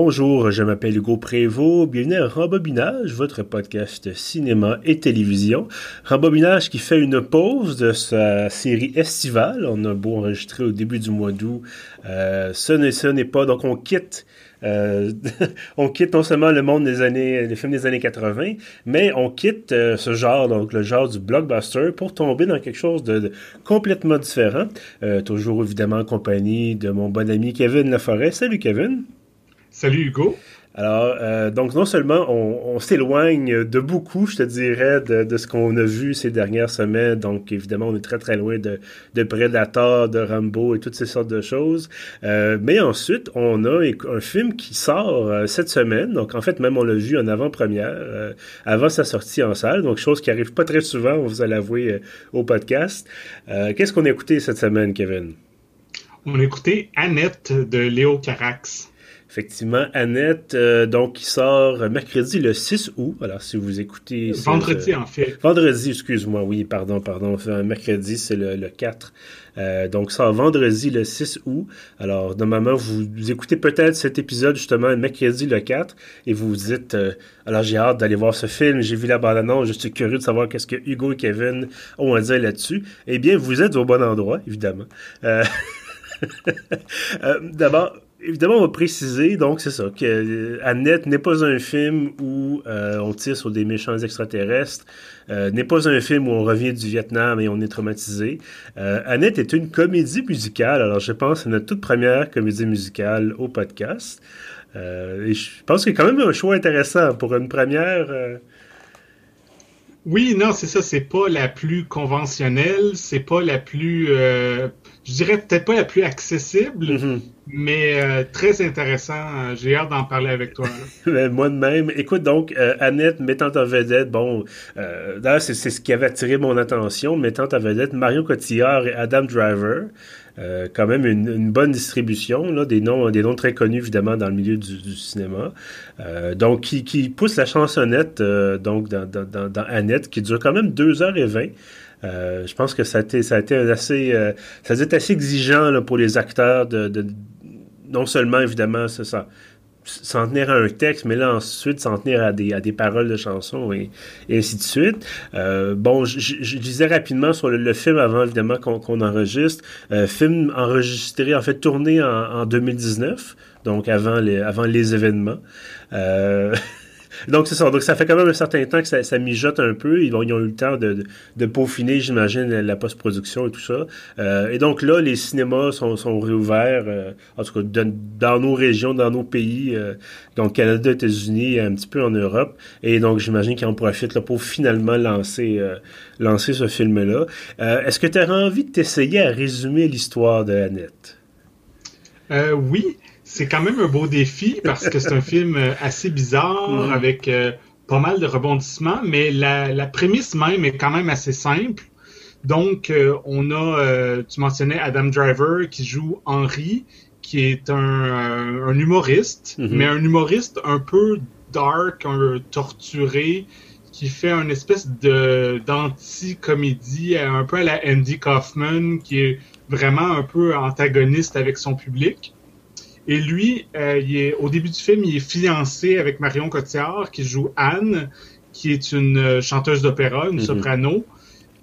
Bonjour, je m'appelle Hugo Prévost. Bienvenue à Rembobinage, votre podcast cinéma et télévision. Rembobinage qui fait une pause de sa série estivale. On a beau enregistrer au début du mois d'août. Euh, ce n'est pas. Donc, on quitte euh, on quitte non seulement le monde des années, les films des années 80, mais on quitte euh, ce genre, donc le genre du blockbuster, pour tomber dans quelque chose de, complètement différent. Toujours évidemment en compagnie de mon bon ami Kevin Laforêt. Salut Kevin. Salut Hugo. Alors, euh, donc non seulement on, s'éloigne de beaucoup, je te dirais, de, ce qu'on a vu ces dernières semaines. Donc, évidemment, on est très très loin de, de Predator, de Rambo et toutes ces sortes de choses. Euh, mais ensuite, on a un film qui sort euh, cette semaine. Donc, en fait, même on l'a vu en avant-première, avant sa sortie en salle. Donc, chose qui arrive pas très souvent, on vous a l'avouer au podcast. Qu'est-ce qu'on a écouté cette semaine, Kevin? On a écouté Annette de Léo Carax. Effectivement, Annette, euh, donc, qui sort mercredi le 6 août. Alors, si vous écoutez... Vendredi, en fait. Vendredi, excuse-moi, oui, pardon, pardon. Mercredi, c'est le, le, 4. Euh, donc, sort vendredi le 6 août. Alors, normalement, vous, vous écoutez peut-être cet épisode, justement, mercredi le 4, et vous vous dites, euh, alors j'ai hâte d'aller voir ce film, j'ai vu la bande-annonce, je suis curieux de savoir qu'est-ce que Hugo et Kevin ont à dire là-dessus. Eh bien, vous êtes au bon endroit, évidemment. Euh... D'abord, Évidemment, on va préciser, donc c'est ça, que euh, Annette n'est pas un film où euh, on tire sur des méchants extraterrestres, euh, n'est pas un film où on revient du Vietnam et on est traumatisé. Annette est une comédie musicale, alors je pense que c'est notre toute première comédie musicale au podcast. et je pense que c'est quand même un choix intéressant pour une première. Oui, non, c'est ça, c'est pas la plus conventionnelle, c'est pas la plus je dirais peut-être pas la plus accessible, mm-hmm. mais euh, très intéressant. J'ai hâte d'en parler avec toi. Moi de même. Écoute, donc, euh, Annette mettant en vedette, bon, euh, d'ailleurs, c'est, ce qui avait attiré mon attention, mettant en vedette Mario Cotillard et Adam Driver. quand même une, bonne distribution, là, des noms, des noms très connus évidemment dans le milieu du, cinéma. donc qui, qui pousse la chansonnette donc dans, dans, dans, Annette qui dure quand même 2h20. Euh, je pense que ça a été, ça a été assez, euh, ça a été assez exigeant pour les acteurs de, de, non seulement évidemment ça, s'en tenir à un texte, mais là ensuite s'en tenir à des, à des paroles de chansons et, ainsi de suite. Euh, bon, je, je, disais rapidement sur le, film avant évidemment qu'on enregistre. Euh, film enregistré, en fait tourné en, en 2019, donc avant les, avant les événements. Euh, Donc, c'est ça. Donc, ça fait quand même un certain temps que ça, mijote un peu. Ils, ont eu le temps de, peaufiner, j'imagine, la, post-production et tout ça. Euh, et donc, là, les cinémas sont, réouverts, euh, en tout cas, dans nos régions, dans nos pays, euh, donc Canada, États-Unis, un petit peu en Europe. Et donc, j'imagine qu'ils en profitent pour finalement lancer, lancer ce film-là. Est-ce que tu as envie de t'essayer à résumer l'histoire de Annette? oui c'est quand même un beau défi parce que c'est un film euh, assez bizarre mm-hmm. avec euh, pas mal de rebondissements, mais la, prémisse même est quand même assez simple. Donc, euh, on a, tu mentionnais Adam Driver qui joue Henry, qui est un, humoriste, mm-hmm. mais un humoriste un peu dark, un torturé, qui fait une espèce de d'anti-comédie, un peu à la Andy Kaufman, qui est vraiment un peu antagoniste avec son public. Et lui, euh, il est, au début du film, il est fiancé avec Marion Cotillard, qui joue Anne, qui est une euh, chanteuse d'opéra, une mhm. soprano.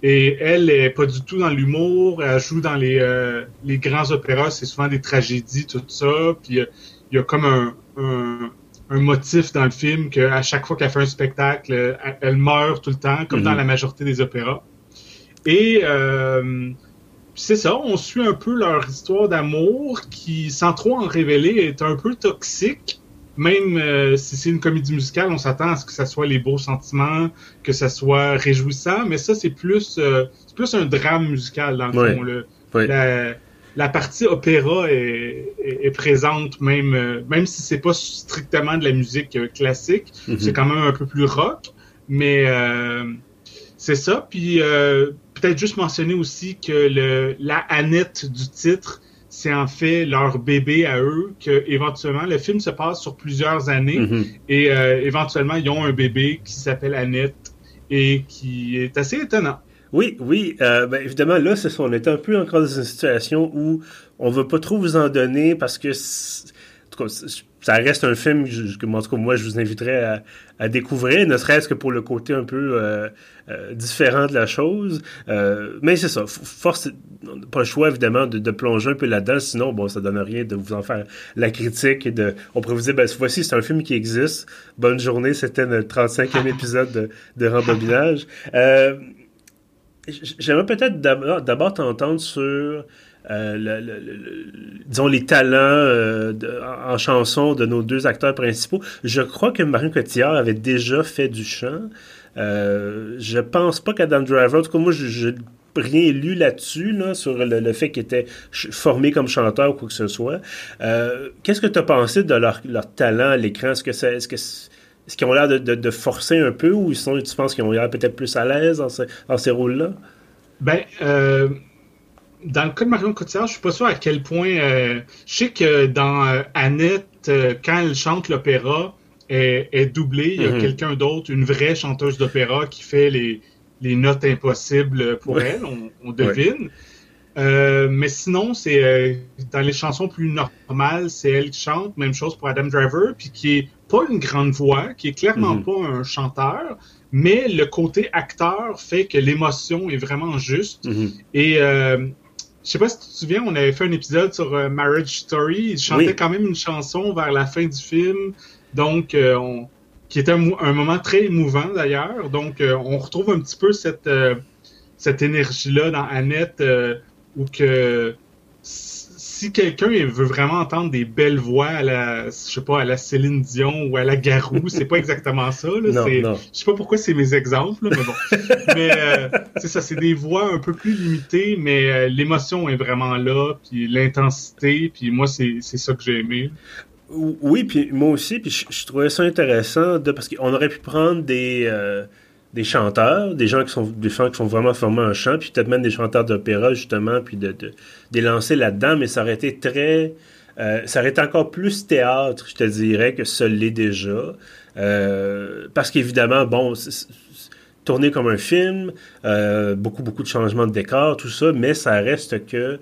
Et elle est pas du tout dans l'humour. Elle joue dans les, euh, les grands opéras. C'est souvent des tragédies, tout ça. Puis il y a comme un, un, un, motif dans le film qu'à chaque fois qu'elle fait un spectacle, elle, meurt tout le temps, comme dans mhm. la majorité des opéras. Et euh, c'est ça, on suit un peu leur histoire d'amour qui, sans trop en révéler, est un peu toxique. Même euh, si c'est une comédie musicale, on s'attend à ce que ça soit les beaux sentiments, que ça soit réjouissant, mais ça c'est plus euh, c'est plus un drame musical dans le fond. Le, la, partie opéra est, est, présente même euh, même si c'est pas strictement de la musique classique, mm-hmm. c'est quand même un peu plus rock, mais c'est ça. Puis peut-être juste mentionner aussi que le, la Annette du titre, c'est en fait leur bébé à eux, que éventuellement le film se passe sur plusieurs années mm-hmm. et euh, éventuellement ils ont un bébé qui s'appelle Annette et qui est assez étonnant. Oui, oui, euh, ben, évidemment là, c'est on est un peu encore dans une situation où on veut pas trop vous en donner parce que ça reste un film que, en tout cas, moi, je vous inviterais à, découvrir, ne serait-ce que pour le côté un peu euh, euh, différent de la chose. Euh, mais c'est ça, force, pas le choix, évidemment, de, plonger un peu là-dedans, sinon, bon, ça donne rien de vous en faire la critique et de, on pourrait vous dire, ben, voici, c'est un film qui existe. Bonne journée, c'était notre 35e épisode de, de Rembobinage. J'aimerais peut-être d'abord t'entendre sur euh, les talents euh, en chanson de nos deux acteurs principaux. Je crois que Marion Cotillard avait déjà fait du chant. Euh, je pense pas qu'Adam Driver, en tout cas moi je, n'ai rien lu là-dessus, là, sur le, fait qu'il était formé comme chanteur ou quoi que ce soit. Euh, qu'est-ce que tu as pensé de leur, leur talent à l'écran? Est-ce qu'ils ont l'air de, forcer un peu ou ils tu penses qu'ils ont l'air peut-être plus à l'aise dans, ces rôles-là? Ben, dans le cas de Marion Cotillard, je suis pas sûr à quel point. Euh, je sais que dans euh, Annette, euh, quand elle chante l'opéra, est, est doublée. Il y a mhm. quelqu'un d'autre, une vraie chanteuse d'opéra, qui fait les, les notes impossibles pour elle. On, devine. mais sinon, c'est dans les chansons plus normales, c'est elle qui chante. Même chose pour Adam Driver, puis qui est pas une grande voix, qui est clairement mhm. pas un chanteur, mais le côté acteur fait que l'émotion est vraiment juste. Mhm. Et je sais pas si tu te souviens, on avait fait un épisode sur euh, Marriage Story. Il chantait quand même une chanson vers la fin du film, donc euh, on, qui était un, moment très émouvant d'ailleurs. Donc euh, on retrouve un petit peu cette cette énergie-là dans Annette, où que si quelqu'un veut vraiment entendre des belles voix à la, je sais pas, à la Céline Dion ou à la Garou, c'est pas exactement ça. Là. Non, non. Je sais pas pourquoi c'est mes exemples, mais bon. mais euh, c'est ça, c'est des voix un peu plus limitées, mais euh, l'émotion est vraiment là, puis l'intensité, puis moi c'est ça que j'ai aimé. Oui, puis moi aussi, puis je, trouvais ça intéressant de, parce qu'on aurait pu prendre des euh, des chanteurs, des gens qui sont des gens qui sont vraiment formés en chant, puis peut-être même des chanteurs d'opéra justement, puis de, de, lancer là-dedans, mais ça aurait été très, euh, ça aurait été encore plus théâtre, je te dirais, que ce l'est déjà, euh, parce qu'évidemment, bon, tourner comme un film, euh, beaucoup beaucoup de changements de décor, tout ça, mais ça reste que,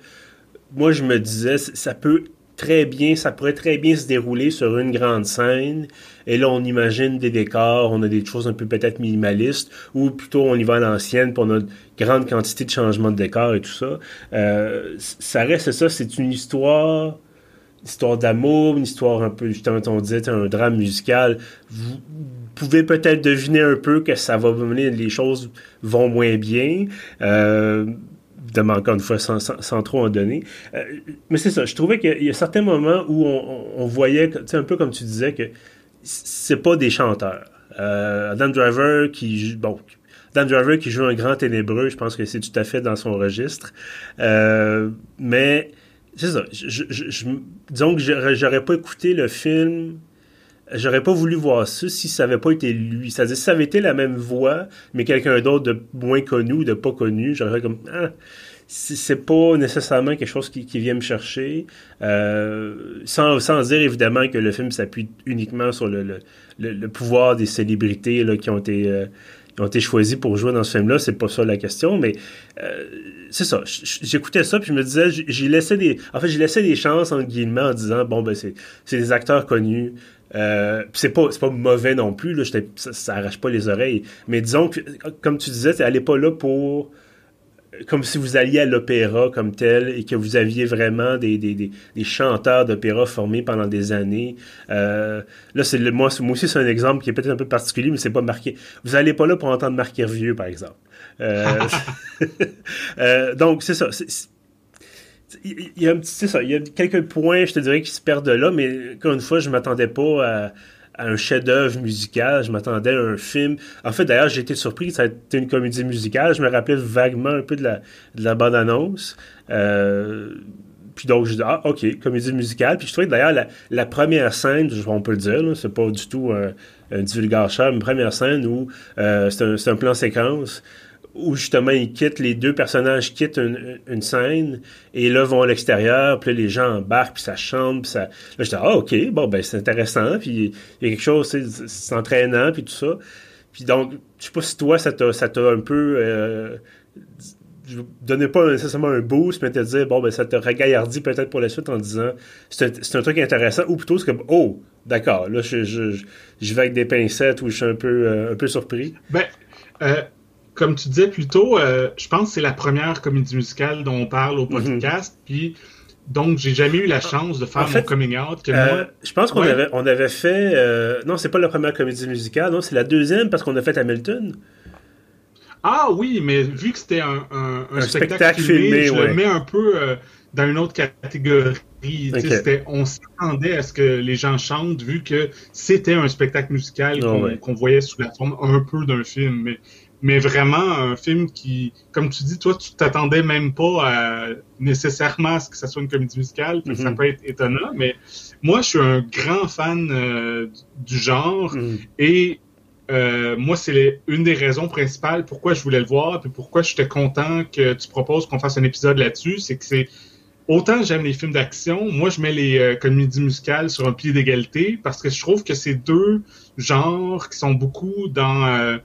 moi je me disais, ça peut très bien, ça pourrait très bien se dérouler sur une grande scène. Et là, on imagine des décors, on a des choses un peu peut-être minimalistes, ou plutôt on y va à l'ancienne pour notre grande quantité de changements de décors et tout ça. Euh, ça reste ça, c'est une histoire, histoire d'amour, une histoire un peu, justement, on disait, un drame musical. Vous pouvez peut-être deviner un peu que ça va mener, les choses vont moins bien. Euh, encore une fois, sans, trop en donner. Euh, mais c'est ça, je trouvais qu'il y a certains moments où on, on voyait, un peu comme tu disais, que c'est pas des chanteurs. Euh, Adam Driver qui bon Adam Driver qui joue un grand ténébreux, je pense que c'est tout à fait dans son registre. Euh, mais c'est ça. Je, je, disons que j'aurais pas écouté le film j'aurais pas voulu voir ça si ça avait pas été lui. C'est-à-dire, si ça avait été la même voix, mais quelqu'un d'autre de moins connu ou de pas connu, j'aurais comme, ah, c'est pas nécessairement quelque chose qui, vient me chercher. Euh, sans, sans, dire évidemment que le film s'appuie uniquement sur le, le, pouvoir des célébrités là, qui ont été. Euh, ont été pour jouer dans ce film-là, c'est pas ça la question, mais euh, c'est ça. J'écoutais ça, puis je me disais, j'ai laissé des, en fait, j'ai laissé des chances en guillemets en disant, bon ben c'est des acteurs connus, euh, c'est pas c'est pas mauvais non plus là, ça, ça, arrache pas les oreilles mais disons que comme tu disais est pas là pour comme si vous alliez à l'opéra comme tel et que vous aviez vraiment des, des, des, chanteurs d'opéra formés pendant des années. Euh, là, c'est moi, moi aussi, c'est un exemple qui est peut-être un peu particulier, mais c'est pas marqué. Vous n'allez pas là pour entendre Marc Hervieux, par exemple. Euh, euh, donc, c'est ça il y, a un petit, ça, il y a quelques points, je te dirais, qui se perdent là, mais encore une fois, je m'attendais pas à, un chef-d'œuvre musical, je m'attendais à un film. En fait, d'ailleurs, j'ai été surpris, ça a été une comédie musicale. Je me rappelais vaguement un peu de la, de la bande-annonce. Euh, puis donc, je dis, ah, OK, comédie musicale. Puis je trouvais d'ailleurs la, première scène, on peut le dire, c'est pas du tout un, un divulgateur, une première scène où euh, c'est un, un, plan séquence où justement ils quittent, les deux personnages quittent une, scène et là vont à l'extérieur, puis là, les gens embarquent, puis ça chante, puis ça... Là, j'étais, ah, OK, bon, ben c'est intéressant, puis il y a quelque chose, c'est entraînant, puis tout ça. Puis donc, je sais pas si toi, ça t'a, ça t'a un peu... Euh, je donnais pas nécessairement un boost, mais te dire, bon, ben, ça te regaillardit peut-être pour la suite en disant, c'est un, truc intéressant, ou plutôt c'est comme, oh, d'accord, là, je, je, je, vais avec des pincettes ou je suis un peu, euh, un peu surpris. Ben, euh, comme tu disais plus tôt, euh, je pense que c'est la première comédie musicale dont on parle au mhm. podcast, puis donc j'ai jamais eu la chance de faire mon coming out. Que moi... Je pense qu'on avait, on avait fait, non, c'est pas la première comédie musicale, non, c'est la deuxième parce qu'on a fait Hamilton. Ah oui, mais vu que c'était un, un, spectacle, filmé, je le mets un peu euh, dans une autre catégorie. On s'attendait à ce que les gens chantent vu que c'était un spectacle musical ah qu'on voyait sous la forme un peu d'un film. Mais, mais vraiment un film qui, comme tu dis, toi, tu t'attendais même pas à, nécessairement à ce que ça soit une comédie musicale. Ça mhm. peut être étonnant, mais moi, je suis un grand fan euh, du genre mhm. et euh, moi, c'est une des raisons principales pourquoi je voulais le voir, et pourquoi j'étais content que tu proposes qu'on fasse un épisode là-dessus, c'est que c'est autant j'aime les films d'action, moi je mets les euh, comédies musicales sur un pied d'égalité parce que je trouve que c'est deux genres qui sont beaucoup dans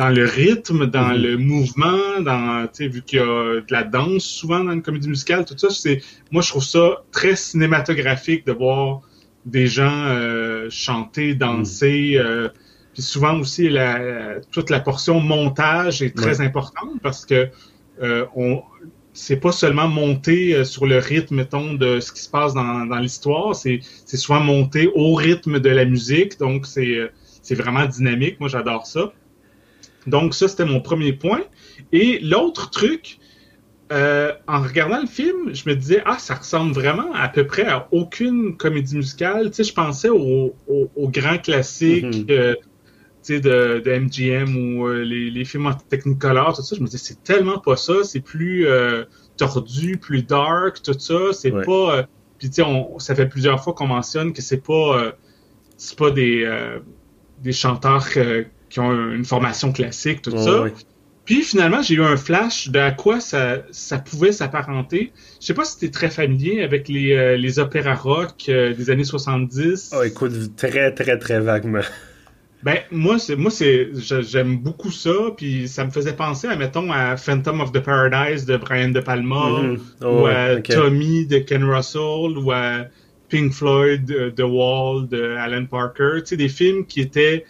dans le rythme, dans mm-hmm. le mouvement, dans tu sais vu qu'il y a de la danse souvent dans une comédie musicale, tout ça, c'est moi je trouve ça très cinématographique de voir des gens chanter, danser. Mm. Puis souvent aussi, la, toute la portion montage est très importante parce que euh, on c'est pas seulement monter euh, sur le rythme, mettons, de ce qui se passe dans, dans l'histoire, c'est, c'est souvent monter au rythme de la musique, donc c'est, euh, c'est vraiment dynamique. Moi, j'adore ça. Donc ça, c'était mon premier point. Et l'autre truc, euh, en regardant le film, je me disais, ah, ça ressemble vraiment à peu près à aucune comédie musicale. Tu sais, je pensais aux au, au grands classiques, mm-hmm de, de MGM ou euh, les, les, films en Technicolor, tout ça, je me disais, c'est tellement pas ça, c'est plus euh, tordu, plus dark, tout ça, c'est pas... Euh, puis tu sais, ça fait plusieurs fois qu'on mentionne que c'est pas c'est pas des, des chanteurs qui ont une formation classique, tout ça. Puis finalement, j'ai eu un flash de à quoi ça, ça pouvait s'apparenter. Je sais pas si tu es très familier avec les, les opéras rock des années 70. Oh, écoute, très, très, très vaguement. Ben, moi, c'est, moi, c'est, j'aime beaucoup ça, puis ça me faisait penser, à, mettons, à Phantom of the Paradise de Brian De Palma, mm-hmm. oh, ou à Tommy de Ken Russell, ou à Pink Floyd, de The Wall de Alan Parker, tu sais, des films qui étaient,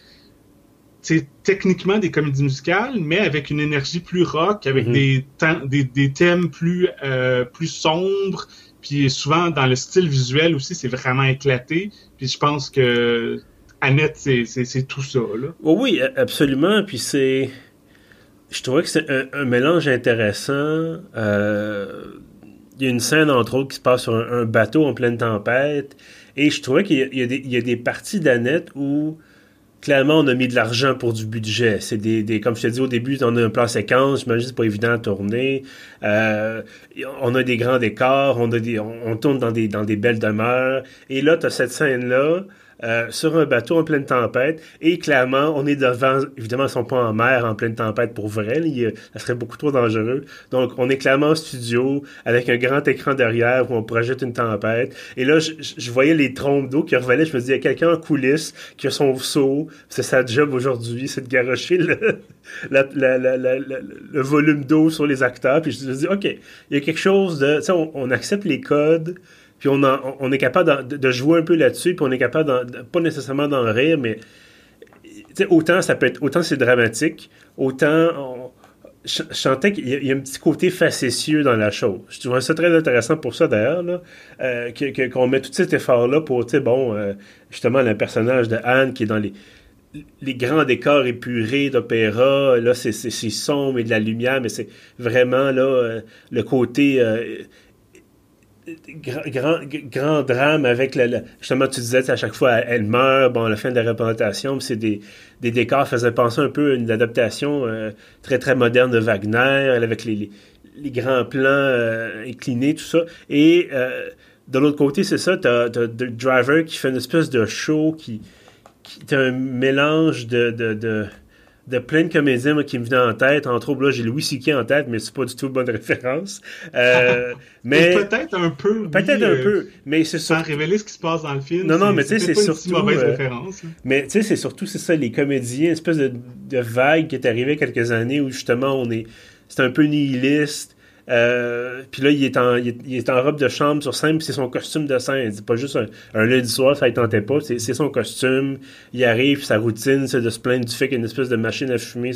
techniquement des comédies musicales, mais avec une énergie plus rock, avec mm-hmm. des, des, des, thèmes plus, euh, plus sombres, puis souvent dans le style visuel aussi, c'est vraiment éclaté, puis je pense que Annette, c'est tout ça. Là. Oh oui, absolument. Puis c'est. Je trouvais que c'est un, mélange intéressant. Euh, il y a une scène, entre autres, qui se passe sur un, bateau en pleine tempête. Et je trouvais qu'il y, y, a des parties d'Annette où clairement on a mis de l'argent pour du budget. C'est des, des, comme je te dis au début, on a un plan séquence, j'imagine c'est pas évident à tourner. Euh, on a des grands décors, on a des, on, tourne dans des dans des belles demeures. Et là, tu as cette scène là euh, sur un bateau en pleine tempête. Et clairement, on est devant, évidemment, ils sont pas en mer en pleine tempête pour vrai. ça serait beaucoup trop dangereux. Donc, on est clairement en studio avec un grand écran derrière où on projette une tempête. Et là, je, voyais les trompes d'eau qui revelaient. Je me disais, il y a quelqu'un en coulisses qui a son seau. C'est sa job aujourd'hui, c'est de garocher le, volume d'eau sur les acteurs. Puis je me dis, OK, il y a quelque chose de... On accepte les codes puis on, on est capable de, jouer un peu là-dessus, puis on est capable, pas nécessairement d'en rire, mais autant ça peut autant c'est dramatique, autant sentais qu'il y, a un petit côté facétieux dans la chose. Je trouvais ça très intéressant pour ça d'ailleurs, euh, qu'on met tout cet effort-là pour, bon, euh, justement, le personnage de Anne qui est dans les, les grands décors épurés d'opéra, là, c'est sombre et de la lumière, mais c'est vraiment, là, euh, le côté grand, drame avec le, justement tu disais à chaque fois elle meurt bon la fin de la représentation c'est des, des décors faisaient penser un peu à une adaptation euh, très très moderne de Wagner avec les, les, grands plans euh, inclinés tout ça. Et euh, de l'autre côté c'est ça t'as as, Driver qui fait une espèce de show qui qui est un mélange de plein de comédiens qui me venaient en tête. Entre autres, là, j'ai Louis C.K. en tête, mais c'est pas du tout une bonne référence. Euh, mais peut-être un peu. Peut-être un peu, mais c'est Sans révéler ce qui se passe dans le film. Non, non, mais tu sais, c'est surtout. Une mauvaise euh, référence. Mais tu sais, c'est surtout, c'est ça, les comédiens, une espèce de, de vague qui est arrivée quelques années où justement on est c'est un peu nihiliste. Euh, puis là, il est, en, il, est, en robe de chambre sur scène, puis c'est son costume de scène. C'est pas juste un, un, lundi soir, ça ne tentait pas. C'est son costume. Il arrive, sa routine, c'est de se plaindre du fait qu'il y a une espèce de machine à fumer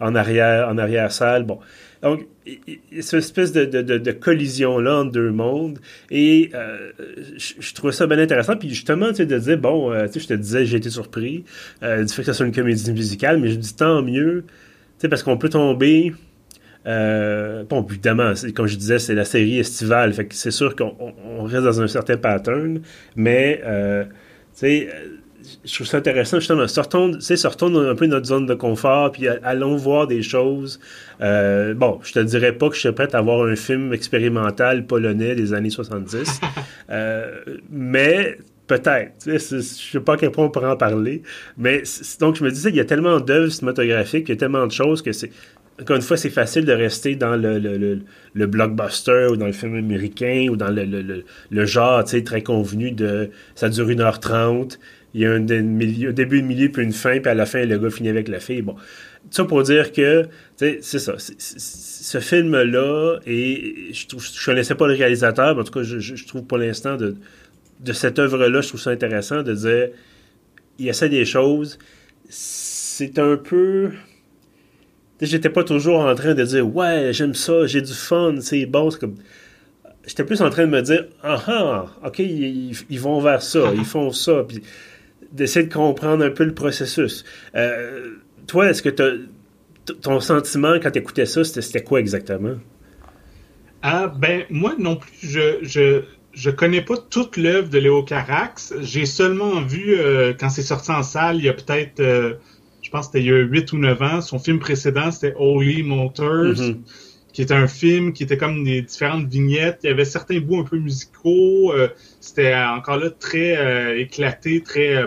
en arrière en arrière salle. Bon. Donc, cette espèce de, de, de, collision-là entre deux mondes. Et euh, je, trouvais ça bien intéressant. Puis justement, tu sais, de dire, bon, euh, tu sais, je te disais, j'ai été surpris euh, du fait que ça soit une comédie musicale, mais je dis tant mieux, tu sais, parce qu'on peut tomber euh, bon, évidemment, comme je disais, c'est la série estivale, fait que c'est sûr qu'on reste dans un certain pattern, mais euh, tu sais, je trouve ça intéressant justement. Sortons, sortons un peu de notre zone de confort, puis allons voir des choses. Euh, bon, je te dirais pas que je suis prêt à voir un film expérimental polonais des années 70, euh, mais peut-être. Je sais pas à quel point on pourrait en parler, mais donc je me disais, il y a tellement d'œuvres cinématographiques, il y a tellement de choses que c'est encore une fois, c'est facile de rester dans le, le, le, blockbuster ou dans le film américain ou dans le, le genre très convenu de ça dure 1h30, il y a un, début, un milieu, puis une fin, puis à la fin, le gars finit avec la fille. Bon. Ça pour dire que, c'est ça. ce film-là, et je ne connaissais pas le réalisateur, mais en tout cas, je, je trouve pour l'instant de, de cette œuvre-là, je trouve ça intéressant de dire il essaie des choses. C'est un peu j'étais pas toujours en train de dire ouais j'aime ça j'ai du fun c'est bon comme j'étais plus en train de me dire ah ah ok ils, vont vers ça ils font ça puis d'essayer de comprendre un peu le processus euh, toi est-ce que ton sentiment quand tu écoutais ça c'était quoi exactement? Ah ben moi non plus je, je je connais pas toute l'œuvre de Léo Carax. J'ai seulement vu, euh, quand c'est sorti en salle, il y a peut-être euh, je pense que c'était il y a 8 ou 9 ans. Son film précédent, c'était Holy Motors, mm-hmm. qui était un film qui était comme des différentes vignettes. Il y avait certains bouts un peu musicaux. Euh, c'était encore là très euh, éclaté, très euh,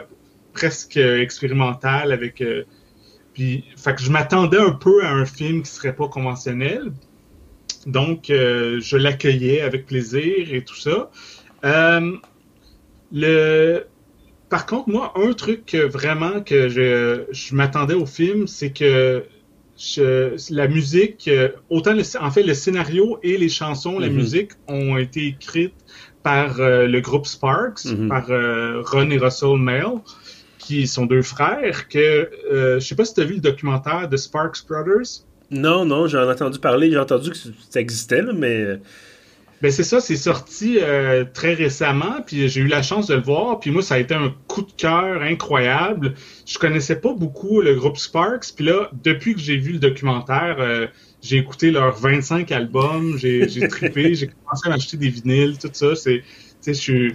presque expérimental avec. puis, fait que je m'attendais un peu à un film qui serait pas conventionnel. Donc, je l'accueillais avec plaisir et tout ça. le par contre, moi, un truc vraiment que je, je m'attendais au film, c'est que la musique, autant en fait le scénario et les chansons, la mhm. musique ont été écrites par euh, le groupe Sparks, mhm. par euh, Ron et Russell Mail, qui sont deux frères. Que euh, je sais pas si tu as vu le documentaire de Sparks Brothers. Non, non, j'en ai entendu parler, j'ai entendu que ça existait, mais ben c'est ça, c'est sorti euh, très récemment, puis j'ai eu la chance de le voir, puis moi ça a été un coup de cœur incroyable. Je connaissais pas beaucoup le groupe Sparks, puis là depuis que j'ai vu le documentaire, euh, j'ai écouté leurs 25 albums, j'ai trippé, j'ai commencé à m'acheter des vinyles, tout ça. C'est, tu sais, je suis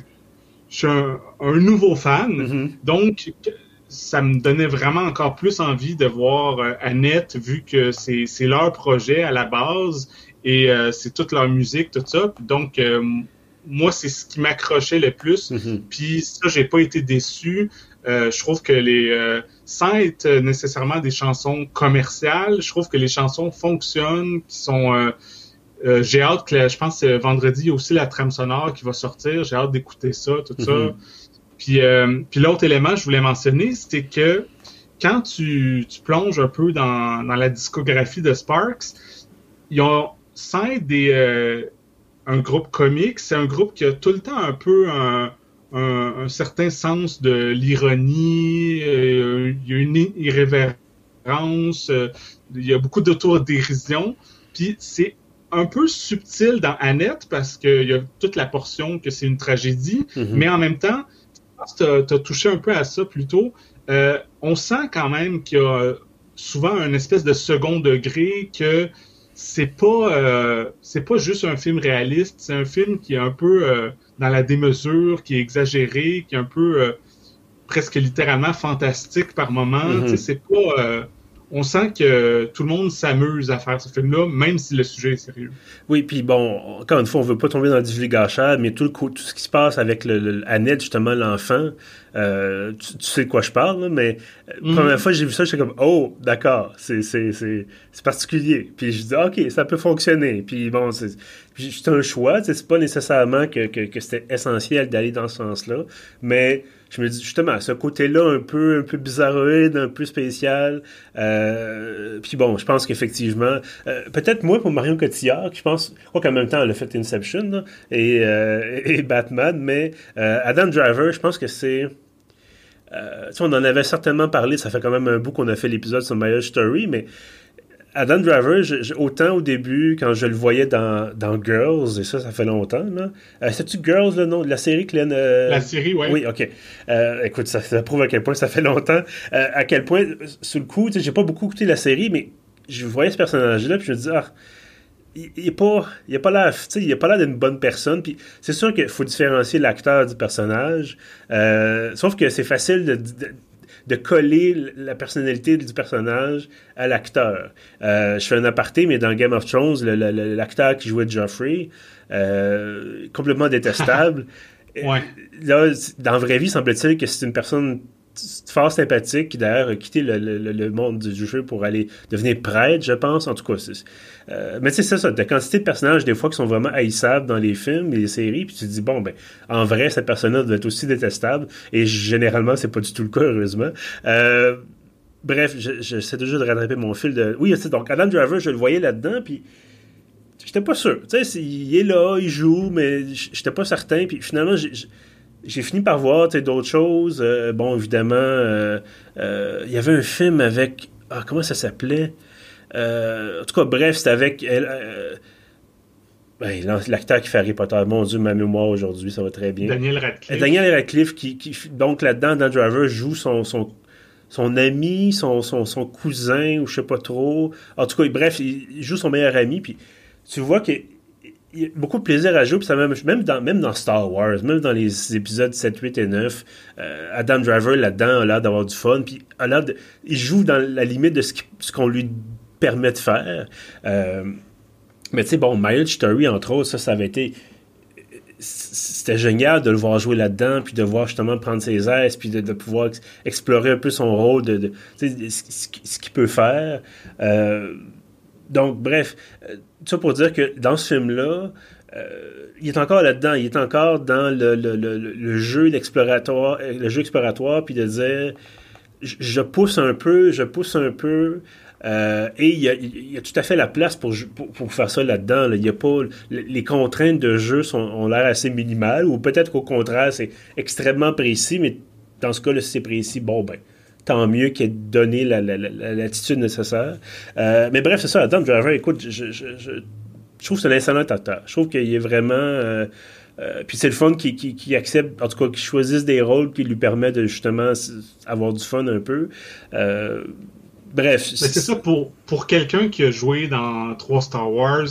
je suis un, nouveau fan, mm-hmm. donc ça me donnait vraiment encore plus envie de voir euh, Annette, vu que c'est leur projet à la base et euh, c'est toute leur musique, tout ça. Donc, euh, moi, c'est ce qui m'accrochait le plus. Mm-hmm. Puis ça, j'ai pas été déçu. Euh, je trouve que les, sans être nécessairement des chansons commerciales, je trouve que les chansons fonctionnent, qui sont j'ai hâte que, je pense, que vendredi, il y a aussi la trame sonore qui va sortir. J'ai hâte d'écouter ça, tout ça. Mm-hmm. Puis, puis l'autre élément que je voulais mentionner, c'était que quand tu, tu, plonges un peu dans, dans la discographie de Sparks, ils ont, être des, euh, un groupe comique, c'est un groupe qui a tout le temps un peu un, un, certain sens de l'ironie, euh, il y a une irrévérence, euh, il y a beaucoup d'autodérision, puis c'est un peu subtil dans Annette parce qu'il y a toute la portion que c'est une tragédie, mm-hmm. mais en même temps, tu as, touché un peu à ça plus tôt, on sent quand même qu'il y a souvent un espèce de second degré que c'est pas euh, c'est pas juste un film réaliste, c'est un film qui est un peu euh, dans la démesure, qui est exagéré, qui est un peu euh, presque littéralement fantastique par moment. Mm-hmm. C'est pas on sent que tout le monde s'amuse à faire ce film-là, même si le sujet est sérieux. Oui, puis bon, encore une fois, on veut pas tomber dans du vulgachage, mais tout, le, tout ce qui se passe avec le, Annette, justement, l'enfant, euh, tu, sais de quoi je parle, mais la euh, mhm. première fois que j'ai vu ça, j'étais comme, oh, d'accord, c'est, c'est, c'est, c'est particulier. Puis je dis, OK, ça peut fonctionner. Puis bon, c'est, c'est un choix, c'est pas nécessairement que, que, que c'était essentiel d'aller dans ce sens-là, mais je me dis justement, ce côté-là un peu, un peu bizarroïde, un peu spécial. Euh, puis bon, je pense qu'effectivement, euh, peut-être moi pour Marion Cotillard, je pense, quoi qu'en même temps, elle a fait Inception et, euh, et, Batman, mais Adam Driver, je pense que c'est. on en avait certainement parlé, ça fait quand même un bout qu'on a fait l'épisode sur My Story, mais Adam Driver, autant au début, quand je le voyais dans, dans Girls, et ça, ça fait longtemps, là. Euh, C'est-tu Girls, le nom de la série, Glenn? Euh? La série, oui. Oui, OK. Euh, écoute, ça, ça, prouve à quel point ça fait longtemps. Euh, à quel point, sous le coup, j'ai pas beaucoup écouté la série, mais je voyais ce personnage-là, puis je me dis, ah, il, il est pas, il a pas l'air, il a pas l'air d'une bonne personne. Puis c'est sûr qu'il faut différencier l'acteur du personnage. sauf que c'est facile de de coller la personnalité du personnage à l'acteur. Euh, je fais un aparté, mais dans Game of Thrones, l'acteur qui jouait Joffrey, euh, complètement détestable. ouais. Là, dans la vraie vie, semble-t-il que c'est une personne fort sympathique qui d'ailleurs a quitté le, monde du jeu pour aller devenir prêtre, je pense. En tout cas, euh, mais c'est ça, ça, la quantité de personnages des fois qui sont vraiment haïssables dans les films les séries, puis tu te dis bon ben en vrai cette personne-là doit être aussi détestable et généralement c'est pas du tout le cas heureusement. Euh, bref, j'essaie toujours de rattraper mon fil de. Oui, donc Adam Driver, je le voyais là-dedans, puis j'étais pas sûr. Tu sais, il est là, il joue, mais j'étais pas certain. Puis finalement, j'ai j'ai fini par voir d'autres choses. Euh, bon, évidemment, euh, euh, il y avait un film avec. Ah, comment ça s'appelait? En tout cas, bref, c'était avec. Ben, l'acteur qui fait Harry Potter, mon Dieu, ma mémoire aujourd'hui, ça va très bien. Daniel Radcliffe. Daniel Radcliffe, qui, qui donc là-dedans, Dan Driver joue son, son, son ami, son, son, son, cousin, ou je sais pas trop. En tout cas, bref, il joue son meilleur ami, puis tu vois que il y a beaucoup de plaisir à jouer, puis ça même, même, dans, même dans Star Wars, même dans les épisodes 7, 8 et 9, euh, Adam Driver là-dedans a l'air d'avoir du fun, puis a de, il joue dans la limite de ce qu'on lui permet de faire. Euh, mais tu sais, bon, Miles Story, entre autres, ça, ça avait été. C'était génial de le voir jouer là-dedans, puis de voir justement prendre ses aises, puis de, pouvoir explorer un peu son rôle, de, ce, qu'il peut faire. Euh, donc, bref, ça pour dire que dans ce film-là, euh, il est encore là-dedans, il est encore dans le, le, le, jeu d'exploratoire, euh, le jeu exploratoire, puis de dire, je, pousse un peu, je pousse un peu, et il y, a, il y, a, tout à fait la place pour, pour, faire ça là-dedans. Il y a pas les contraintes de jeu sont, ont l'air assez minimales, ou peut-être qu'au contraire c'est extrêmement précis, mais dans ce cas-là, si c'est précis, bon ben tant mieux qu'il ait donné l'attitude nécessaire. Euh, mais bref, c'est ça, Adam Driver, écoute, je, je, je, trouve que c'est un excellent acteur. Je trouve qu'il est vraiment... Euh, euh, puis c'est le fun qui, qui, accepte, en tout cas, qu'il choisisse des rôles qui lui permettent de justement avoir du fun un peu. bref. c'est ça, pour, pour quelqu'un qui a joué dans trois Star Wars,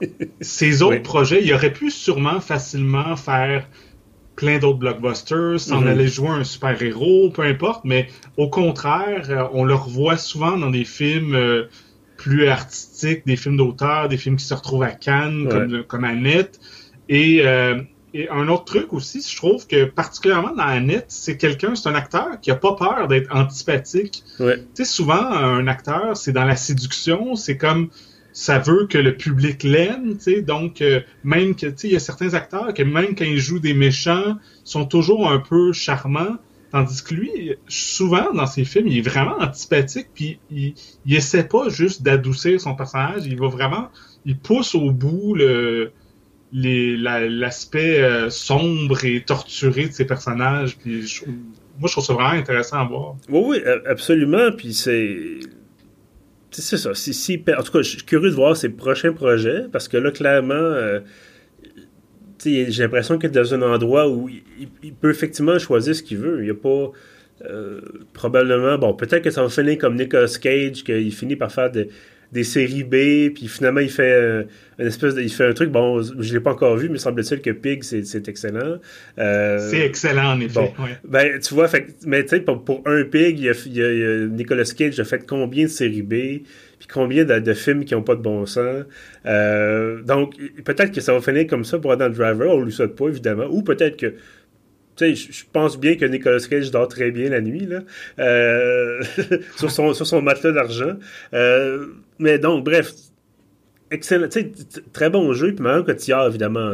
ses autres projets, il aurait pu sûrement facilement faire plein d'autres blockbusters, s'en mhm. aller jouer un super-héros, peu importe, mais au contraire, euh, on le revoit souvent dans des films euh, plus artistiques, des films d'auteur, des films qui se retrouvent à Cannes, comme, comme Annette. Et, euh, et un autre truc aussi, je trouve que particulièrement dans Annette, c'est quelqu'un, c'est un acteur qui a pas peur d'être antipathique. Tu sais, souvent, un acteur, c'est dans la séduction, c'est comme ça veut que le public l'aime, donc euh, même que, il y a certains acteurs que même quand ils jouent des méchants, sont toujours un peu charmants, tandis que lui, souvent dans ses films, il est vraiment antipathique, puis il, il essaie pas juste d'adoucir son personnage, il va vraiment, il pousse au bout le l'aspect euh, sombre et torturé de ses personnages, puis moi je trouve ça vraiment intéressant à voir. Oui, oui, absolument, puis c'est c'est ça. Si, en tout cas, je suis curieux de voir ses prochains projets parce que là, clairement, euh, j'ai l'impression qu'il est dans un endroit où il, peut effectivement choisir ce qu'il veut. Il n'y a pas. Euh, probablement, bon, peut-être que ça va finir comme Nicolas Cage, qu'il finit par faire de, des séries B, puis finalement il fait euh, une espèce de, il fait un truc, bon, je l'ai pas encore vu, mais semble-t-il que Pig c'est excellent. Euh, c'est excellent en effet. Ben tu vois, fait, mais tu sais pour, pour, un Pig, il y, a, il y, a, Nicolas Cage a fait combien de séries B, puis combien de, de, films qui ont pas de bon sens. Euh, donc peut-être que ça va finir comme ça pour Adam Driver, on lui souhaite pas évidemment, ou peut-être que je pense bien que Nicolas Cage dort très bien la nuit, là, euh, sur, son, sur son matelas d'argent. Euh, mais donc, bref, excellent, très bon jeu. Puis Marion Cotillard, évidemment,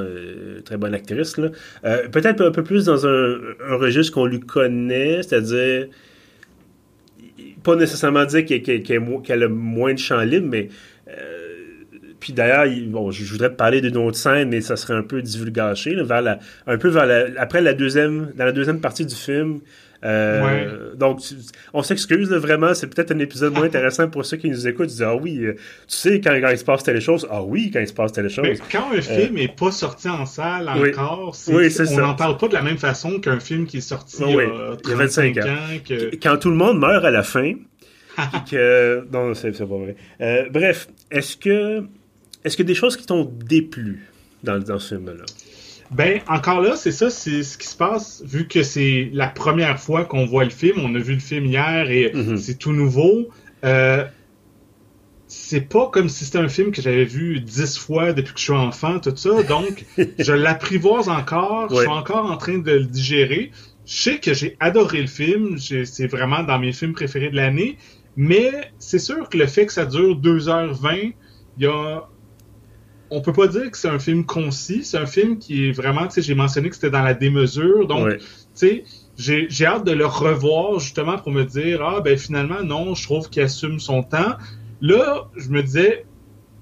très bonne actrice. Là. Peut-être un peu plus dans un, registre qu'on lui connaît, c'est-à-dire pas nécessairement dire qu'elle a moins de champ libre, mais puis d'ailleurs, bon, je voudrais te parler d'une autre scène, mais ça serait un peu divulgaché, vers la, un peu vers la, après la deuxième, dans la deuxième partie du film. Euh, donc, on s'excuse, vraiment, c'est peut-être un épisode moins intéressant pour ceux qui nous écoutent. Ils disent, ah oui, euh, tu sais, quand, il se passe telle chose, ah oui, quand il se passe telle chose. Mais quand un film n'est pas sorti en salle encore, on n'en parle pas de la même façon qu'un film qui est sorti il y a 25 ans. Quand tout le monde meurt à la fin, que... Non, c'est pas vrai. Euh, bref, est-ce que y a des choses qui t'ont déplu dans, dans ce film-là? Ben, encore là, c'est ça, c'est ce qui se passe, vu que c'est la première fois qu'on voit le film. On a vu le film hier et mhm. c'est tout nouveau. Euh, c'est pas comme si c'était un film que j'avais vu dix fois depuis que je suis enfant, tout ça. Donc, je l'apprivoise encore. Je suis encore en train de le digérer. Je sais que j'ai adoré le film. C'est vraiment dans mes films préférés de l'année. Mais c'est sûr que le fait que ça dure 2h20, il y a on peut pas dire que c'est un film concis. C'est un film qui est vraiment, tu sais, j'ai mentionné que c'était dans la démesure. Donc, tu sais, j'ai hâte de le revoir justement pour me dire, ah, ben finalement, non, je trouve qu'il assume son temps. Là, je me disais,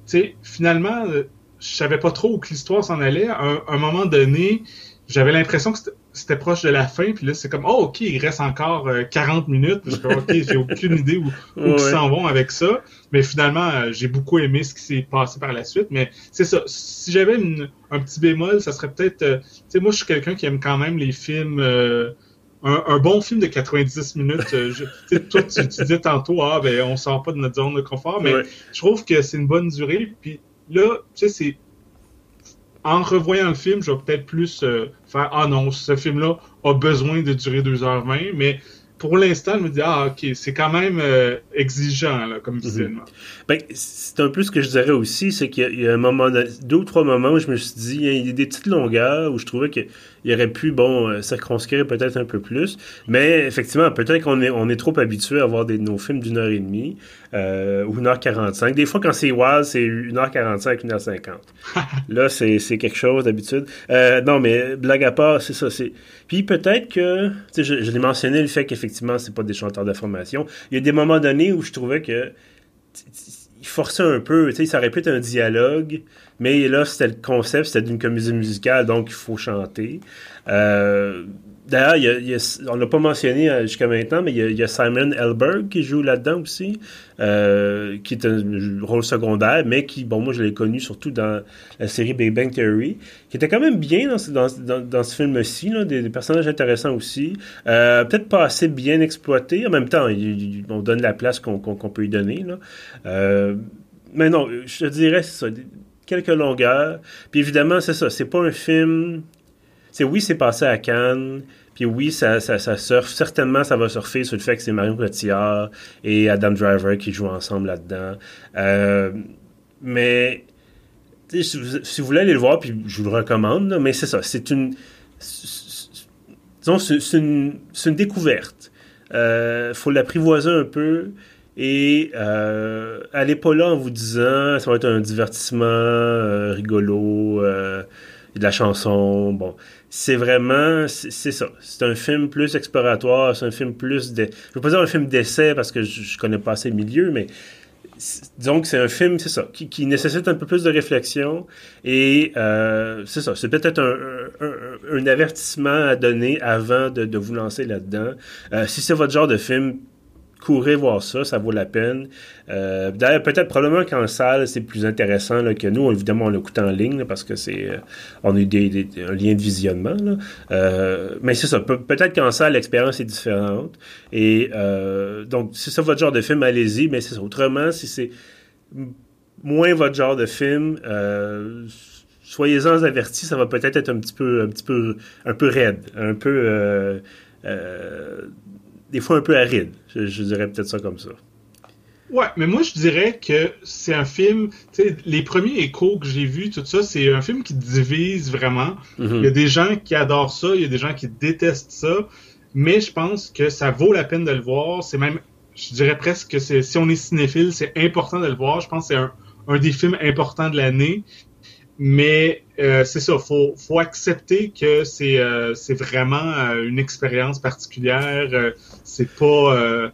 tu sais, finalement, euh, je savais pas trop où l'histoire s'en allait. À un, moment donné, j'avais l'impression que c'était proche de la fin, puis là, c'est comme, oh, OK, il reste encore 40 euh, minutes. Je suis OK, j'ai aucune idée où, où ils s'en vont avec ça. Mais finalement, euh, j'ai beaucoup aimé ce qui s'est passé par la suite. Mais c'est ça. Si j'avais un petit bémol, ça serait peut-être... Euh, tu sais, moi, je suis quelqu'un qui aime quand même les films... Un, bon film de 90 minutes. Je, toi, tu, disais tantôt, ah, ben, on sort pas de notre zone de confort, mais je trouve que c'est une bonne durée. Puis là, tu sais, c'est en revoyant le film, je vais peut-être plus euh, faire Ah non, ce film-là a besoin de durer 2h20, mais pour l'instant, je me dis Ah, ok, c'est quand même euh, exigeant là, comme mhm. film. Ben, c'est un peu ce que je dirais aussi, c'est qu'il y, a un moment, deux ou trois moments où je me suis dit Il y a des petites longueurs où je trouvais que il aurait pu, bon, euh, circonscrire peut-être un peu plus. Mais effectivement, peut-être qu'on est, on est trop habitué à voir des, nos films d'une heure et demie euh, ou une heure quarante-cinq. Des fois, quand c'est wild, c'est une heure quarante-cinq, une heure cinquante. Là, c'est, c'est quelque chose d'habitude. Euh, non, mais blague à part, c'est ça. C'est... Puis peut-être que, tu sais, je, je l'ai mentionné, le fait qu'effectivement, c'est pas des chanteurs d'information. Il y a des moments donnés où je trouvais que il forçait un peu, tu sais, ça aurait pu être un dialogue, mais là, c'était le concept, c'était d'une comédie musicale, donc il faut chanter. Euh, D'ailleurs, on l'a pas mentionné euh, jusqu'à maintenant, mais il y, a, Simon Elberg qui joue là-dedans aussi, euh, qui est un rôle secondaire, mais qui, bon, moi je l'ai connu surtout dans la série Big Bang Theory, qui était quand même bien dans, ce film-ci, des, des, personnages intéressants aussi, euh, peut-être pas assez bien exploités, en même temps, on donne la place qu'on peut y donner. Là. Mais non, je te dirais, c'est ça, quelques longueurs, puis évidemment, c'est ça, c'est pas un film c'est oui, c'est passé à Cannes. Puis oui, ça, ça, ça surfe. Certainement, ça va surfer sur le fait que c'est Marion Cotillard et Adam Driver qui jouent ensemble là-dedans. Euh, mais si vous, voulez aller le voir, je vous le recommande, mais c'est ça. C'est une. Disons, c'est une, découverte. Il euh, faut l'apprivoiser un peu. Et euh, allez pas là en vous disant ça va être un divertissement euh, rigolo, de la chanson. Bon, c'est vraiment, c'est ça. C'est un film plus exploratoire, c'est un film plus de, je veux pas dire un film d'essai parce que je, connais pas assez le milieu, mais donc c'est un film, c'est ça, qui, nécessite un peu plus de réflexion et euh, c'est ça. C'est peut-être un, un, avertissement à donner avant de, de vous lancer là-dedans. Euh, si c'est votre genre de film, courez voir ça, ça vaut la peine. Euh, d'ailleurs, peut-être probablement qu'en salle, c'est plus intéressant que nous. Évidemment, on l'écoute en ligne parce que c'est euh, on a eu des, un lien de visionnement. Euh, mais c'est ça. peut-être qu'en salle, l'expérience est différente. Et donc, si c'est votre genre de film, allez-y. Mais c'est autrement, si c'est moins votre genre de film, soyez-en avertis, ça va peut-être être un petit peu, un petit peu, un peu raide, un peu des fois un peu aride. Je, dirais peut-être ça comme ça. Ouais, mais moi je dirais que c'est un film, tu sais, les premiers échos que j'ai vus, tout ça, c'est un film qui divise vraiment. Mhm. Il y a des gens qui adorent ça, il y a des gens qui détestent ça, mais je pense que ça vaut la peine de le voir. C'est même, je dirais presque que si on est cinéphile, c'est important de le voir. Je pense que c'est un, un des films importants de l'année. Mais euh, c'est ça, faut faut accepter que c'est euh, c'est vraiment euh, une expérience particulière. c'est pas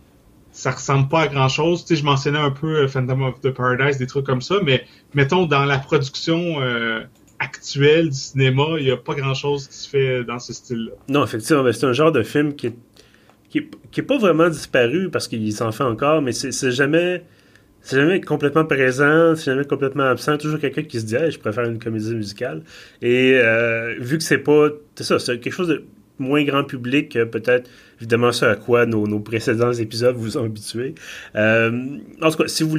ça ressemble pas à grand chose. Tu sais, je mentionnais un peu Phantom of the Paradise, des trucs comme ça, mais mettons dans la production actuelle du cinéma, il y a pas grand chose qui se fait dans ce style-là. Non, effectivement, c'est un genre de film qui est, qui est, pas vraiment disparu parce qu'il s'en fait encore, mais c'est jamais c'est jamais complètement présent, c'est jamais complètement absent. Toujours quelqu'un qui se dit je préfère une comédie musicale. Et euh, vu que c'est pas. C'est ça, c'est quelque chose de moins grand public peut-être évidemment ce à quoi nos, nos précédents épisodes vous ont habitué. Euh, en tout cas, si vous,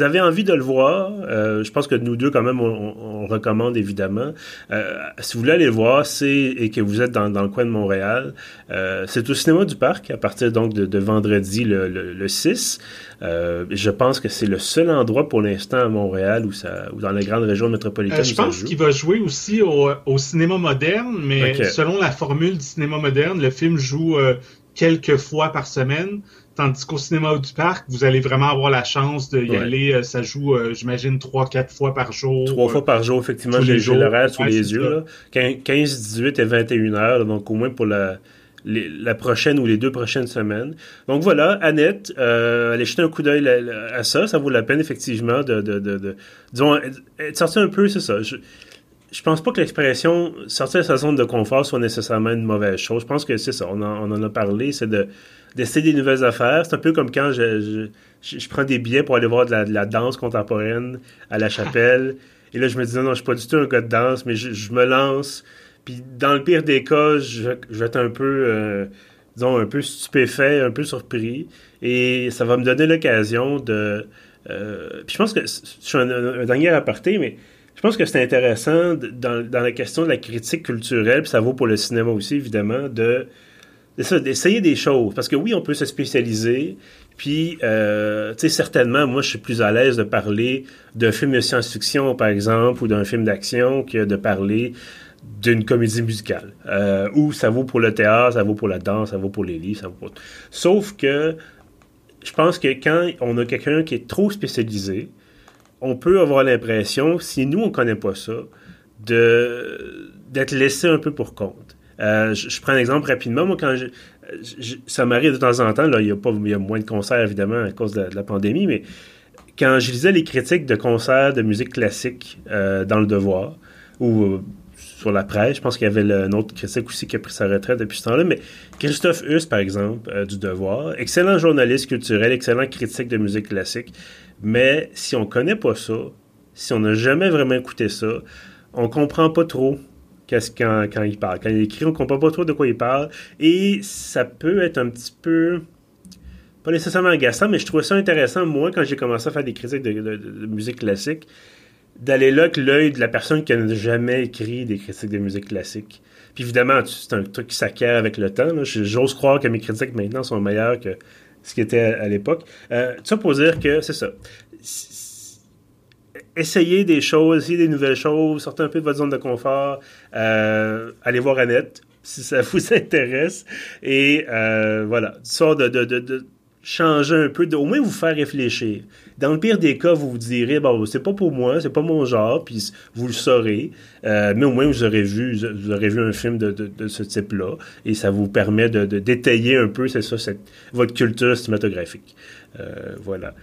avez envie de le voir, euh, je pense que nous deux quand même on, on, recommande évidemment. Euh, si vous voulez aller le voir, c'est et que vous êtes dans, dans le coin de Montréal, euh, c'est au cinéma du parc à partir donc de, de vendredi le, le, le 6. Euh, je pense que c'est le seul endroit pour l'instant à Montréal ou, ça, ou dans la grande région métropolitaine. Euh, je pense qu'il va jouer aussi au, au cinéma moderne, mais selon la formule du cinéma moderne, le film joue euh, quelques fois par semaine. Tandis qu'au cinéma du parc, vous allez vraiment avoir la chance d'y aller. Euh, ça joue, euh, j'imagine, trois, quatre fois par jour. Trois fois par jour, effectivement. J'ai l'horaire sous les yeux. 15, 18 et 21 heures, donc au moins pour la, la prochaine ou les deux prochaines semaines. Donc voilà, Annette, euh, allez jeter un coup d'œil à, ça. Ça vaut la peine, effectivement, de, de, de, de disons, être sorti un peu, c'est ça. Je, je pense pas que l'expression sortir de sa zone de confort soit nécessairement une mauvaise chose. Je pense que c'est ça, on en, a parlé, c'est de d'essayer des nouvelles affaires. C'est un peu comme quand je, je, prends des billets pour aller voir de la, danse contemporaine à la chapelle. Et là, je me dis, non, non, je suis pas du tout un gars de danse, mais je, me lance. Puis dans le pire des cas, je, vais être un peu, euh, disons, un peu stupéfait, un peu surpris. Et ça va me donner l'occasion de... Euh, puis je pense que, je suis un, un dernier aparté, mais je pense que c'est intéressant dans, la question de la critique culturelle, puis ça vaut pour le cinéma aussi, évidemment, de d'essayer des choses. Parce que oui, on peut se spécialiser, puis, euh, tu sais, certainement, moi, je suis plus à l'aise de parler d'un film de science-fiction, par exemple, ou d'un film d'action, que de parler d'une comédie musicale. Euh, ou ça vaut pour le théâtre, ça vaut pour la danse, ça vaut pour les livres, ça vaut pour... Sauf que je pense que quand on a quelqu'un qui est trop spécialisé, on peut avoir l'impression, si nous, on connaît pas ça, de d'être laissé un peu pour compte. Euh, je, prends un exemple rapidement. Moi, quand ça m'arrive de temps en temps, là, il y a pas, il y a moins de concerts évidemment à cause de, la pandémie, mais quand je lisais les critiques de concerts de musique classique euh, dans le Devoir ou euh, sur la presse, je pense qu'il y avait un autre critique aussi qui a pris sa retraite depuis ce temps-là, mais Christophe Huss, par exemple, du Devoir, excellent journaliste culturel, excellent critique de musique classique, mais si on connaît pas ça, si on n'a jamais vraiment écouté ça, on comprend pas trop qu'est-ce quand, il parle. Quand il écrit, on comprend pas trop de quoi il parle. Et ça peut être un petit peu pas nécessairement agaçant, mais je trouvais ça intéressant, moi, quand j'ai commencé à faire des critiques de, musique classique, d'aller là avec l'œil de la personne qui n'a jamais écrit des critiques de musique classique. Puis évidemment, c'est un truc qui s'acquiert avec le temps. J'ose croire que mes critiques maintenant sont meilleures que ce qui était à, l'époque. Euh, ça pour dire que c'est ça. Essayez des choses, essayez des nouvelles choses, sortez un peu de votre zone de confort, euh, allez voir Annette si ça vous intéresse. Et euh, voilà, sort de changer un peu, au moins vous faire réfléchir. Dans le pire des cas, vous vous direz, bon, c'est pas pour moi, c'est pas mon genre, puis vous le saurez, euh, mais au moins vous aurez vu, vous aurez vu un film de, ce type-là, et ça vous permet de, détailler un peu, c'est ça, votre culture cinématographique. Euh, voilà.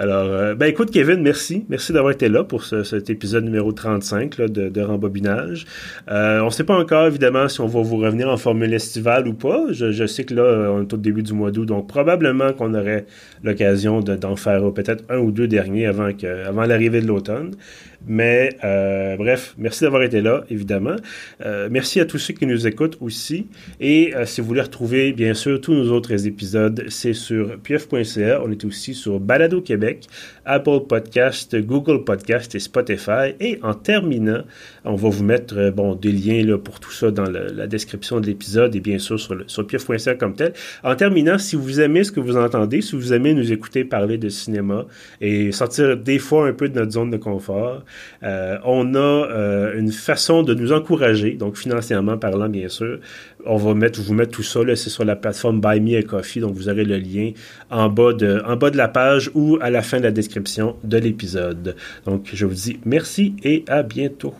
Alors, euh, ben écoute, Kevin, merci. Merci d'avoir été là pour cet épisode numéro 35 là, de, de, rembobinage. Euh, on ne sait pas encore, évidemment, si on va vous revenir en formule estivale ou pas. Je, je sais que là, on est au début du mois d'août, donc probablement qu'on aurait l'occasion d'en faire peut-être un ou deux derniers avant, que, avant l'arrivée de l'automne. Mais euh, bref, merci d'avoir été là, évidemment. Euh, merci à tous ceux qui nous écoutent aussi. Et euh, si vous voulez retrouver, bien sûr, tous nos autres épisodes, c'est sur pieuf.ca. On est aussi sur Balado Québec, Apple Podcast, Google Podcast et Spotify. Et en terminant, on va vous mettre bon des liens là, pour tout ça dans la description de l'épisode et bien sûr sur, sur comme tel. En terminant, si vous aimez ce que vous entendez, si vous aimez nous écouter parler de cinéma et sortir des fois un peu de notre zone de confort, euh, on a euh, une façon de nous encourager, donc financièrement parlant, bien sûr. On va mettre, vous mettre tout ça, c'est sur la plateforme Buy Me a Coffee, donc vous aurez le lien en bas de, en bas de la page ou à la fin de la de l'épisode. Donc, je vous dis merci et à bientôt.